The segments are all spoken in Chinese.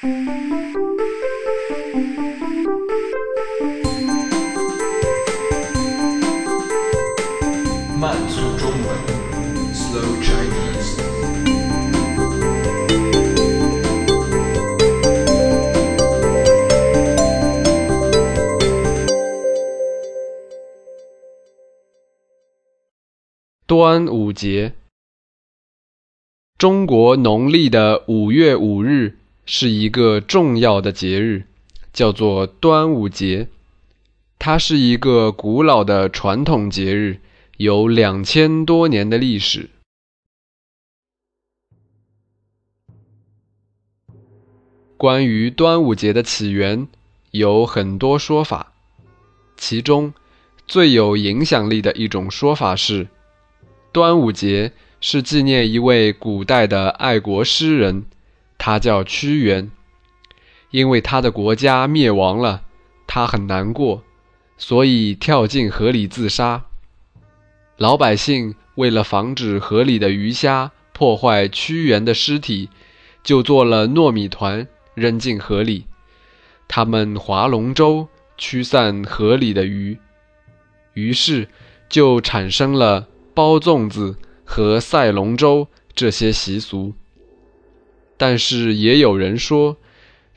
慢速中文，Slow Chinese。端午节，中国农历的五月五日。是一个重要的节日，叫做端午节。它是一个古老的传统节日，有两千多年的历史。关于端午节的起源，有很多说法，其中最有影响力的一种说法是。端午节是纪念一位古代的爱国诗人，他叫屈原。因为他的国家灭亡了，他很难过，所以跳进河里自杀。老百姓为了防止河里的鱼虾破坏屈原的尸体，就做了糯米团扔进河里，他们划龙舟驱散河里的鱼，于是就产生了。包粽子和赛龙舟这些习俗，但是也有人说，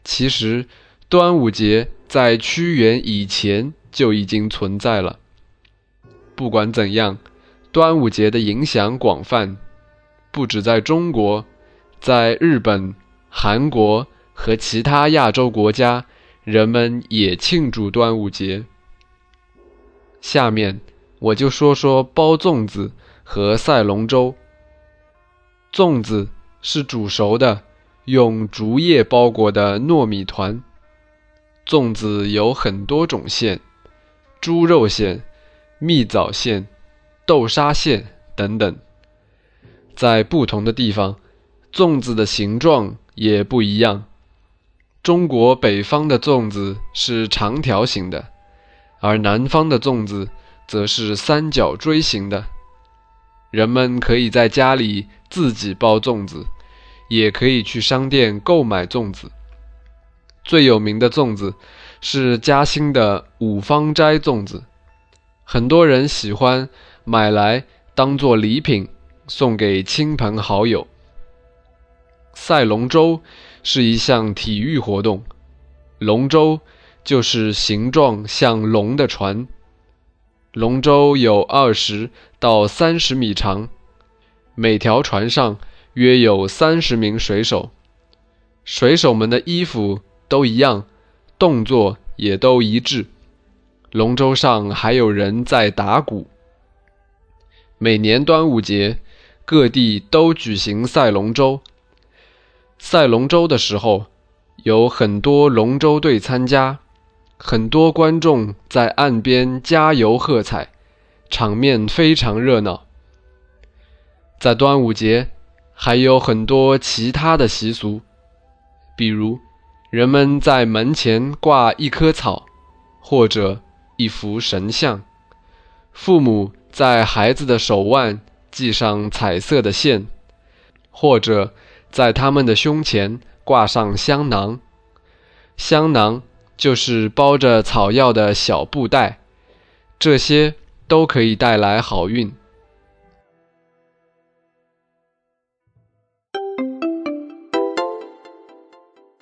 其实端午节在屈原以前就已经存在了。不管怎样，端午节的影响广泛，不止在中国，在日本、韩国和其他亚洲国家，人们也庆祝端午节。下面。我就说说包粽子和赛龙舟。粽子是煮熟的，用竹叶包裹的糯米团。粽子有很多种馅，猪肉馅、蜜枣馅、豆沙馅等等。在不同的地方，粽子的形状也不一样。中国北方的粽子是长条形的，而南方的粽子。则是三角锥形的。人们可以在家里自己包粽子，也可以去商店购买粽子。最有名的粽子是嘉兴的五芳斋粽子，很多人喜欢买来当做礼品送给亲朋好友。赛龙舟是一项体育活动，龙舟就是形状像龙的船。龙舟有二十到三十米长，每条船上约有三十名水手，水手们的衣服都一样，动作也都一致。龙舟上还有人在打鼓。每年端午节，各地都举行赛龙舟。赛龙舟的时候，有很多龙舟队参加。很多观众在岸边加油喝彩，场面非常热闹。在端午节，还有很多其他的习俗，比如人们在门前挂一棵草，或者一幅神像；父母在孩子的手腕系上彩色的线，或者在他们的胸前挂上香囊。香囊。就是包着草药的小布袋，这些都可以带来好运。